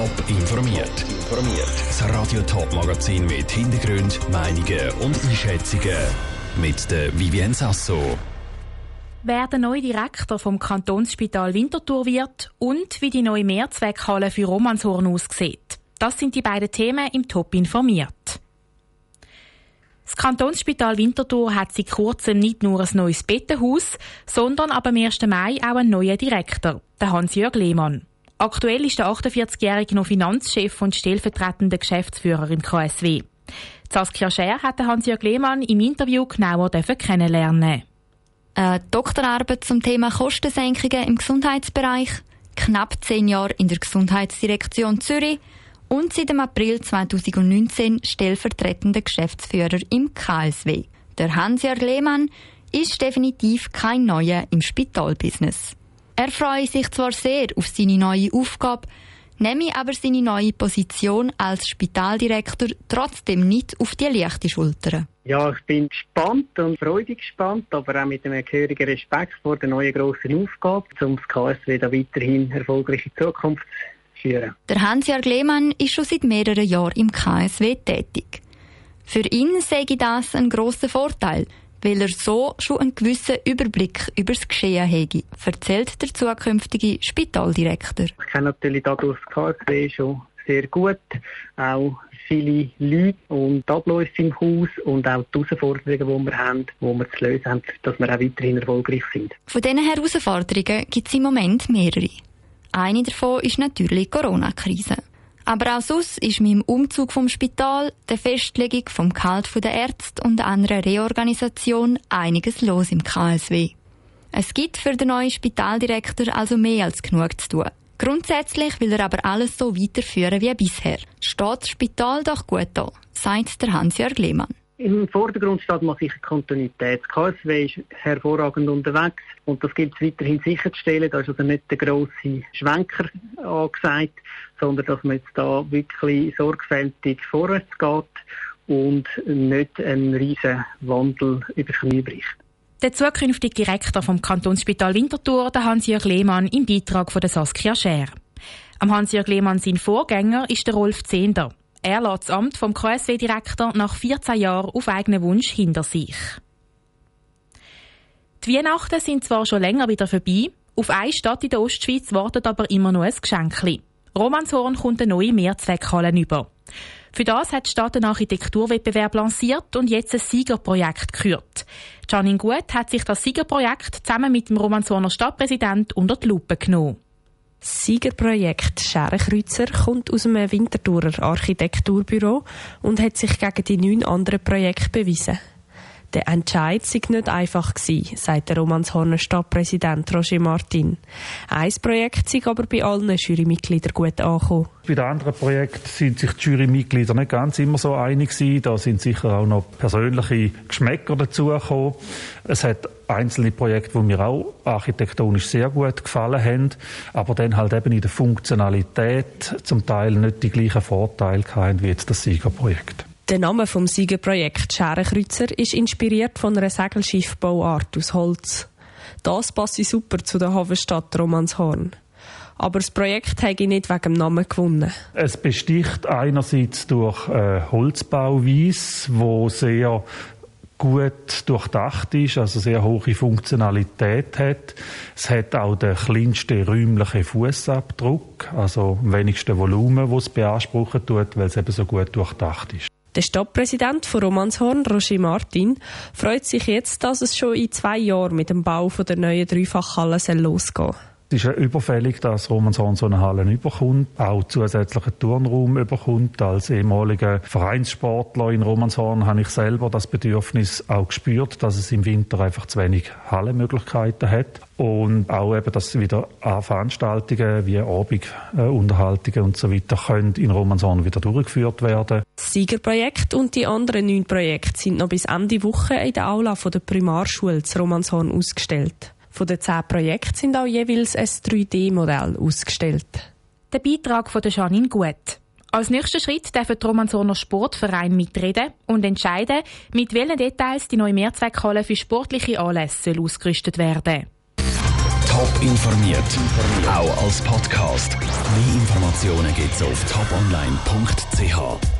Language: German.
Top informiert. Das Radio Top Magazin mit Hintergrund, Meinungen und Einschätzungen mit der Vivien Sasso. Wer der neue Direktor vom Kantonsspital Winterthur wird und wie die neue Mehrzweckhalle für Romanshorn aussieht. Das sind die beiden Themen im Top informiert. Das Kantonsspital Winterthur hat seit kurzem nicht nur ein neues Bettenhaus, sondern ab dem 1. Mai auch einen neuen Direktor, der Hans-Jörg Lehmann. Aktuell ist der 48-Jährige noch Finanzchef und stellvertretender Geschäftsführer im KSW. Saskia Scher hat Hans-Jörg Lehmann im Interview genauer kennenlernen. Eine Doktorarbeit zum Thema Kostensenkungen im Gesundheitsbereich, knapp zehn Jahre in der Gesundheitsdirektion Zürich und seit dem April 2019 stellvertretender Geschäftsführer im KSW. Der Hans-Jörg Lehmann ist definitiv kein Neuer im Spitalbusiness. Er freue sich zwar sehr auf seine neue Aufgabe, nehme aber seine neue Position als Spitaldirektor trotzdem nicht auf die leichte Schulter. Ja, ich bin gespannt und freudig gespannt, aber auch mit einem gehörigen Respekt vor der neuen grossen Aufgabe, um das KSW da weiterhin erfolgreich in Zukunft zu führen. Der Hans-Jörg Lehmann ist schon seit mehreren Jahren im KSW tätig. Für ihn sage das ein grosser Vorteil, weil er so schon einen gewissen Überblick über das Geschehen hätte, erzählt der zukünftige Spitaldirektor. Ich kenne natürlich dadurch das KSW schon sehr gut, auch viele Leute und die Abläufe im Haus und auch die Herausforderungen, die wir haben, die wir zu lösen haben, dass wir auch weiterhin erfolgreich sind. Von diesen Herausforderungen gibt es im Moment mehrere. Eine davon ist natürlich die Corona-Krise. Aber auch sonst ist mit dem Umzug vom Spital, der Festlegung vom Gehalt der Ärzte und einer Reorganisation einiges los im KSW. Es gibt für den neuen Spitaldirektor also mehr als genug zu tun. Grundsätzlich will er aber alles so weiterführen wie bisher. Steht das Spital doch gut da, sagt der Hans-Jörg Lehmann. Im Vordergrund steht mal sicher Kontinuität. Das KSW ist hervorragend unterwegs und das gilt es weiterhin sicherzustellen. Da ist also nicht der grosse Schwenker angesagt, sondern dass man jetzt da wirklich sorgfältig vorwärts geht und nicht einen riesen Wandel über Knie bricht. Der zukünftige Direktor vom Kantonsspital Winterthur, der Hans-Jörg Lehmann, im Beitrag von der Saskia Scher. Am Hans-Jörg Lehmann sein Vorgänger ist der Rolf Zehnder. Er lässt das Amt vom KSW-Direktor nach 14 Jahren auf eigenen Wunsch hinter sich. Die Weihnachten sind zwar schon länger wieder vorbei, auf eine Stadt in der Ostschweiz wartet aber immer noch ein Geschenkli. Romanshorn kommt eine neue Mehrzweckhalle über. Für das hat die Stadt einen Architekturwettbewerb lanciert und jetzt ein Siegerprojekt gekürt. Janine Gut hat sich das Siegerprojekt zusammen mit dem Romanshorner Stadtpräsident unter die Lupe genommen. Das Siegerprojekt Scherenkreuzer kommt aus einem Winterthurer Architekturbüro und hat sich gegen die neun anderen Projekte bewiesen. Der Entscheid sei nicht einfach gewesen, sagt der Romanshorner Stadtpräsident Roger Martin. Ein Projekt sei aber bei allen Jurymitgliedern gut angekommen. Bei den anderen Projekten sind sich die Jurymitglieder nicht ganz immer so einig gewesen. Da sind sicher auch noch persönliche Geschmäcker dazugekommen. Es hat einzelne Projekte, die mir auch architektonisch sehr gut gefallen haben, aber dann halt eben in der Funktionalität zum Teil nicht die gleichen Vorteile hatten wie jetzt das Siegerprojekt. Der Name vom Siegerprojekt Scherenkreuzer ist inspiriert von einer Segelschiffbauart aus Holz. Das passt super zu der Hafenstadt Romanshorn. Aber das Projekt habe ich nicht wegen dem Namen gewonnen. Es besticht einerseits durch äh, Holzbauweise, wo sehr gut durchdacht ist, also sehr hohe Funktionalität hat. Es hat auch den kleinsten räumlichen Fußabdruck, also wenigste Volumen, das es beanspruchen tut, weil es eben so gut durchdacht ist. Der Stadtpräsident von Romanshorn, Roger Martin, freut sich jetzt, dass es schon in zwei Jahren mit dem Bau der neuen Dreifachhalle losgehen soll. Es ist ja überfällig, dass Romanshorn so eine Halle überkommt, auch zusätzlichen Turnraum überkommt. Als ehemaliger Vereinssportler in Romanshorn habe ich selber das Bedürfnis auch gespürt, dass es im Winter einfach zu wenig Hallenmöglichkeiten hat. Und auch eben, dass wieder Veranstaltungen wie Abendunterhaltungen und so weiter können in Romanshorn wieder durchgeführt werden. Das Siegerprojekt und die anderen neun Projekte sind noch bis Ende Woche in der Aula der Primarschule zu Romanshorn ausgestellt. Von den zehn Projekten sind auch jeweils ein 3D-Modell ausgestellt. Der Beitrag von der Janine Gut. Als nächster Schritt dürfen die Romansoner Sportverein mitreden und entscheiden, mit welchen Details die neue Mehrzweckhalle für sportliche Anlässe ausgerüstet werden Top informiert, auch als Podcast. Mehr Informationen gibt's auf toponline.ch.